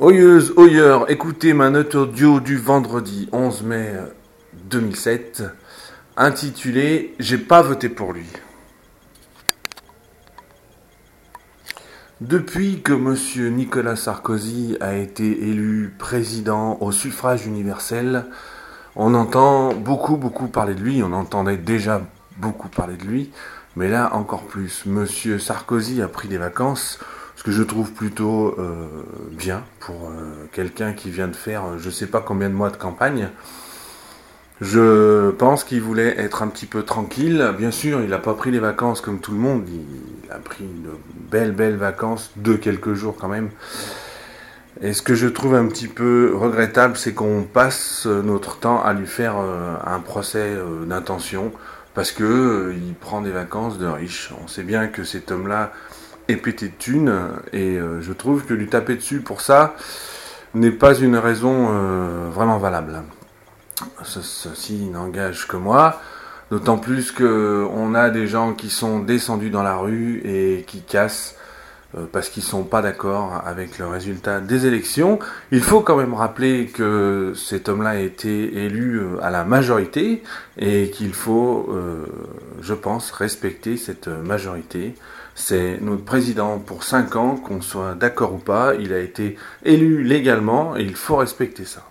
Oyeuse, oyeur, écoutez ma note audio du vendredi 11 mai 2007, intitulée J'ai pas voté pour lui. Depuis que M. Nicolas Sarkozy a été élu président au suffrage universel, on entend beaucoup, beaucoup parler de lui. On entendait déjà beaucoup parler de lui, mais là encore plus. M. Sarkozy a pris des vacances ce que je trouve plutôt euh, bien pour euh, quelqu'un qui vient de faire euh, je ne sais pas combien de mois de campagne. Je pense qu'il voulait être un petit peu tranquille. Bien sûr, il n'a pas pris les vacances comme tout le monde. Il a pris de belles, belles vacances de quelques jours quand même. Et ce que je trouve un petit peu regrettable, c'est qu'on passe notre temps à lui faire un procès d'intention parce que il prend des vacances de riches. On sait bien que cet homme-là et pété de thunes. Et euh, je trouve que lui taper dessus pour ça n'est pas une raison euh, vraiment valable. ceci n'engage que moi. D'autant plus qu'on a des gens qui sont descendus dans la rue et qui cassent euh, parce qu'ils sont pas d'accord avec le résultat des élections. Il faut quand même rappeler que cet homme-là a été élu à la majorité et qu'il faut, je pense, respecter cette majorité. C'est notre président pour 5 ans, qu'on soit d'accord ou pas, il a été élu légalement et il faut respecter ça.